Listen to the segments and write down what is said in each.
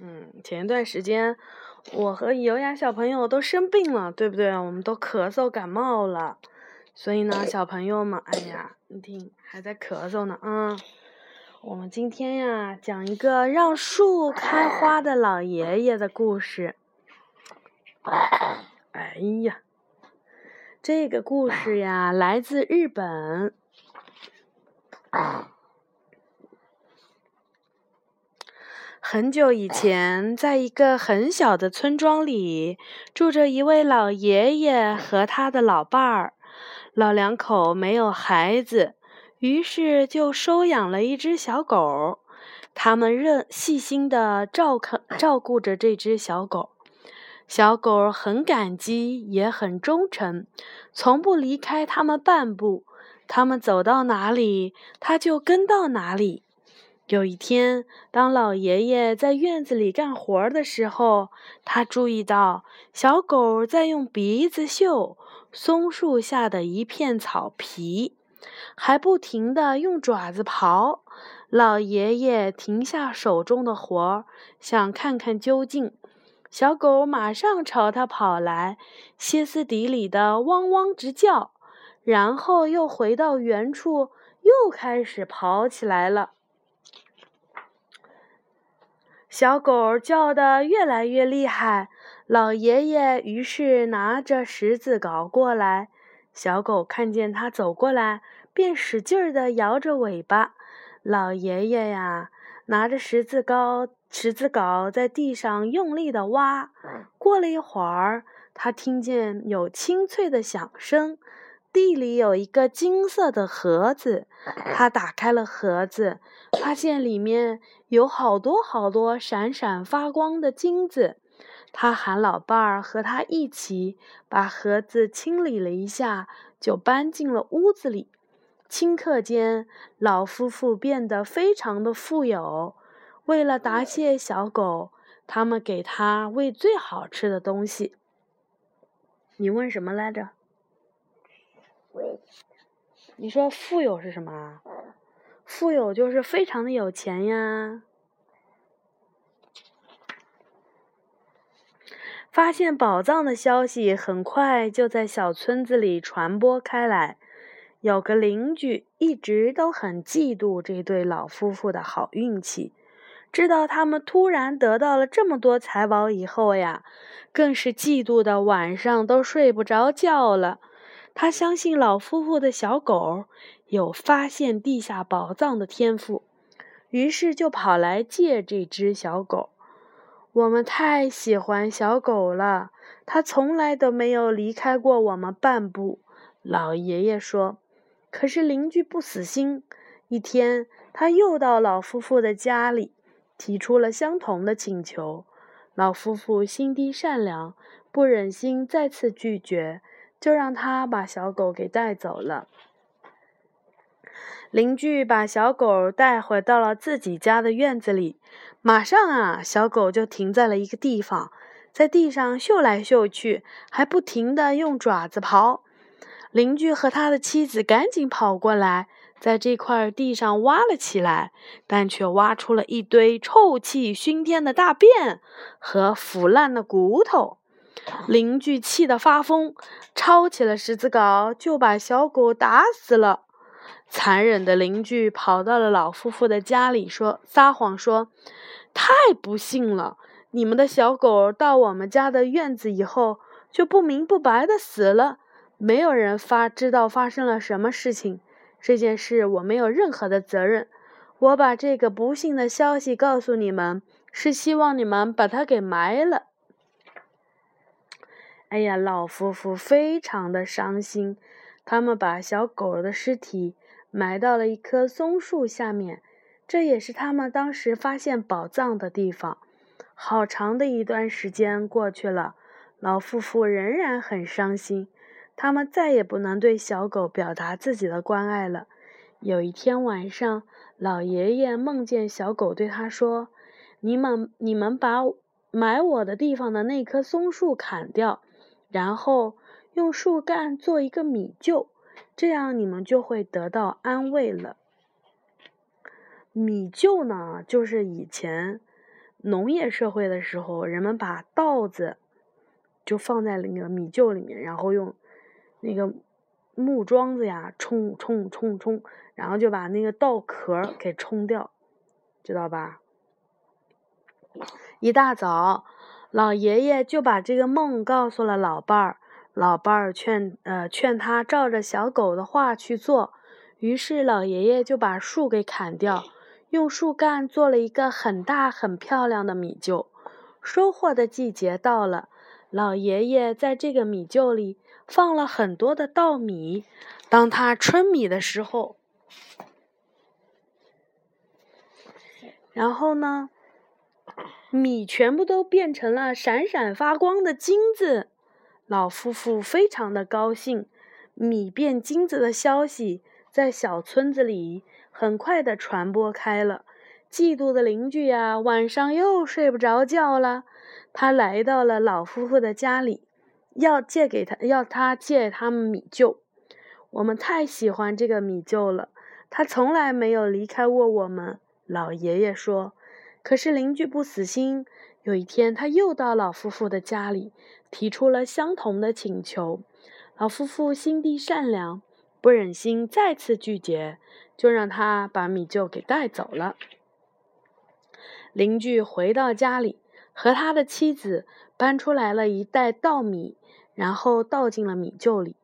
嗯，前一段时间我和优雅小朋友都生病了，对不对？我们都咳嗽感冒了，所以呢，小朋友们，哎呀，你听，还在咳嗽呢，嗯。我们今天呀，讲一个让树开花的老爷爷的故事。哎呀，这个故事呀，来自日本。很久以前，在一个很小的村庄里，住着一位老爷爷和他的老伴儿。老两口没有孩子，于是就收养了一只小狗。他们认细心的照看照顾着这只小狗。小狗很感激，也很忠诚，从不离开他们半步。他们走到哪里，它就跟到哪里。有一天，当老爷爷在院子里干活的时候，他注意到小狗在用鼻子嗅松树下的一片草皮，还不停地用爪子刨。老爷爷停下手中的活儿，想看看究竟。小狗马上朝他跑来，歇斯底里的汪汪直叫，然后又回到原处，又开始刨起来了。小狗叫得越来越厉害，老爷爷于是拿着十字镐过来。小狗看见他走过来，便使劲儿地摇着尾巴。老爷爷呀，拿着十字镐，十字镐在地上用力地挖。过了一会儿，他听见有清脆的响声，地里有一个金色的盒子。他打开了盒子，发现里面。有好多好多闪闪发光的金子，他喊老伴儿和他一起把盒子清理了一下，就搬进了屋子里。顷刻间，老夫妇变得非常的富有。为了答谢小狗，他们给它喂最好吃的东西。你问什么来着？你说富有是什么？富有就是非常的有钱呀！发现宝藏的消息很快就在小村子里传播开来。有个邻居一直都很嫉妒这对老夫妇的好运气，知道他们突然得到了这么多财宝以后呀，更是嫉妒的晚上都睡不着觉了。他相信老夫妇的小狗有发现地下宝藏的天赋，于是就跑来借这只小狗。我们太喜欢小狗了，它从来都没有离开过我们半步。老爷爷说。可是邻居不死心，一天他又到老夫妇的家里，提出了相同的请求。老夫妇心地善良，不忍心再次拒绝。就让他把小狗给带走了。邻居把小狗带回到了自己家的院子里，马上啊，小狗就停在了一个地方，在地上嗅来嗅去，还不停地用爪子刨。邻居和他的妻子赶紧跑过来，在这块地上挖了起来，但却挖出了一堆臭气熏天的大便和腐烂的骨头。邻居气得发疯，抄起了十字镐，就把小狗打死了。残忍的邻居跑到了老夫妇的家里，说：“撒谎说，太不幸了！你们的小狗到我们家的院子以后，就不明不白的死了。没有人发知道发生了什么事情。这件事我没有任何的责任。我把这个不幸的消息告诉你们，是希望你们把它给埋了。”哎呀，老夫妇非常的伤心，他们把小狗的尸体埋到了一棵松树下面，这也是他们当时发现宝藏的地方。好长的一段时间过去了，老夫妇仍然很伤心，他们再也不能对小狗表达自己的关爱了。有一天晚上，老爷爷梦见小狗对他说：“你们，你们把埋我的地方的那棵松树砍掉。”然后用树干做一个米臼，这样你们就会得到安慰了。米臼呢，就是以前，农业社会的时候，人们把稻子就放在那个米臼里面，然后用那个木桩子呀冲冲冲冲，然后就把那个稻壳给冲掉，知道吧？一大早，老爷爷就把这个梦告诉了老伴儿。老伴儿劝呃劝他照着小狗的话去做，于是老爷爷就把树给砍掉，用树干做了一个很大很漂亮的米臼。收获的季节到了，老爷爷在这个米臼里放了很多的稻米。当他春米的时候，然后呢，米全部都变成了闪闪发光的金子。老夫妇非常的高兴，米变金子的消息在小村子里很快的传播开了。嫉妒的邻居呀，晚上又睡不着觉了。他来到了老夫妇的家里，要借给他，要他借他们米臼。我们太喜欢这个米臼了，他从来没有离开过我们。老爷爷说。可是邻居不死心，有一天他又到老夫妇的家里。提出了相同的请求，老夫妇心地善良，不忍心再次拒绝，就让他把米臼给带走了。邻居回到家里，和他的妻子搬出来了一袋稻米，然后倒进了米臼里，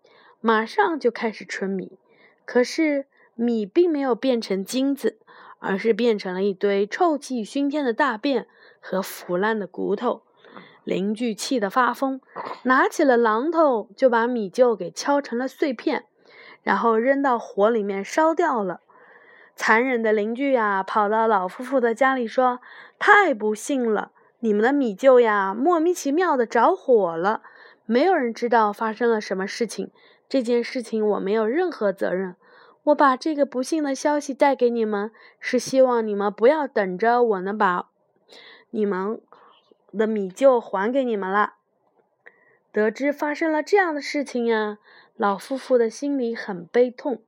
马上就开始春米。可是米并没有变成金子，而是变成了一堆臭气熏天的大便和腐烂的骨头。邻居气得发疯，拿起了榔头就把米臼给敲成了碎片，然后扔到火里面烧掉了。残忍的邻居呀，跑到老夫妇的家里说：“太不幸了，你们的米臼呀，莫名其妙的着火了，没有人知道发生了什么事情。这件事情我没有任何责任。我把这个不幸的消息带给你们，是希望你们不要等着我能把你们。”的米就还给你们了。得知发生了这样的事情呀，老夫妇的心里很悲痛，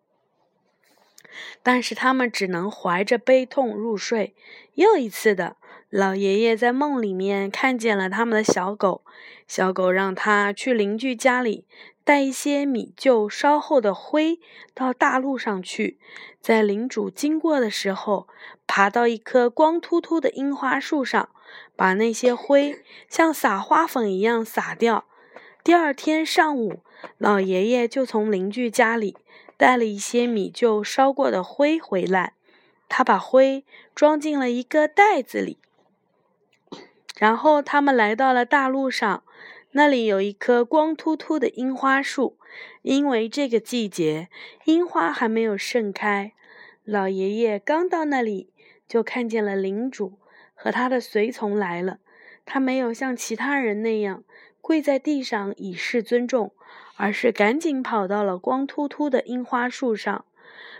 但是他们只能怀着悲痛入睡。又一次的，老爷爷在梦里面看见了他们的小狗，小狗让他去邻居家里带一些米旧烧后的灰到大路上去，在领主经过的时候，爬到一棵光秃秃的樱花树上。把那些灰像撒花粉一样撒掉。第二天上午，老爷爷就从邻居家里带了一些米旧烧过的灰回来。他把灰装进了一个袋子里，然后他们来到了大路上，那里有一棵光秃秃的樱花树。因为这个季节樱花还没有盛开，老爷爷刚到那里，就看见了领主。和他的随从来了，他没有像其他人那样跪在地上以示尊重，而是赶紧跑到了光秃秃的樱花树上。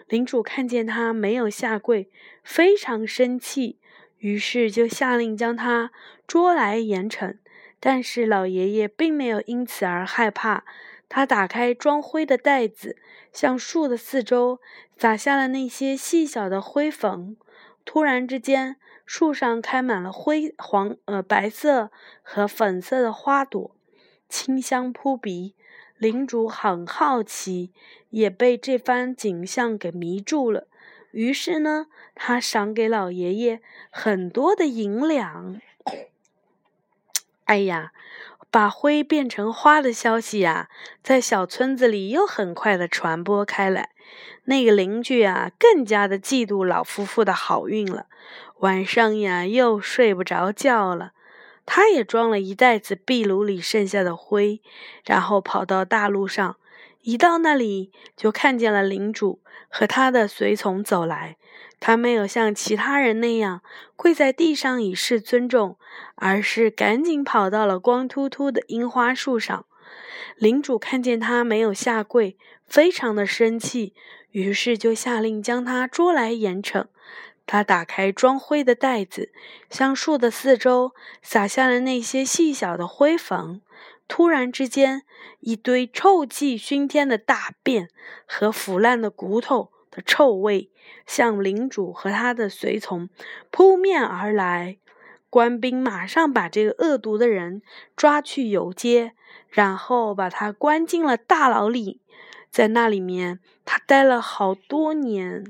领主看见他没有下跪，非常生气，于是就下令将他捉来严惩。但是老爷爷并没有因此而害怕，他打开装灰的袋子，向树的四周撒下了那些细小的灰粉。突然之间，树上开满了灰黄、呃白色和粉色的花朵，清香扑鼻。领主很好奇，也被这番景象给迷住了。于是呢，他赏给老爷爷很多的银两。哎呀，把灰变成花的消息呀，在小村子里又很快的传播开来。那个邻居啊，更加的嫉妒老夫妇的好运了。晚上呀，又睡不着觉了。他也装了一袋子壁炉里剩下的灰，然后跑到大路上。一到那里，就看见了领主和他的随从走来。他没有像其他人那样跪在地上以示尊重，而是赶紧跑到了光秃秃的樱花树上。领主看见他没有下跪，非常的生气，于是就下令将他捉来严惩。他打开装灰的袋子，向树的四周撒下了那些细小的灰粉。突然之间，一堆臭气熏天的大便和腐烂的骨头的臭味向领主和他的随从扑面而来。官兵马上把这个恶毒的人抓去游街，然后把他关进了大牢里。在那里面，他待了好多年。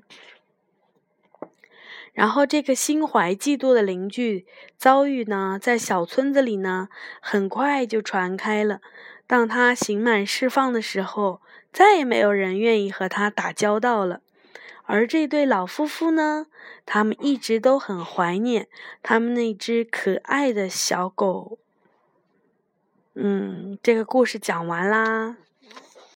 然后，这个心怀嫉妒的邻居遭遇呢，在小村子里呢，很快就传开了。当他刑满释放的时候，再也没有人愿意和他打交道了。而这对老夫妇呢，他们一直都很怀念他们那只可爱的小狗。嗯，这个故事讲完啦。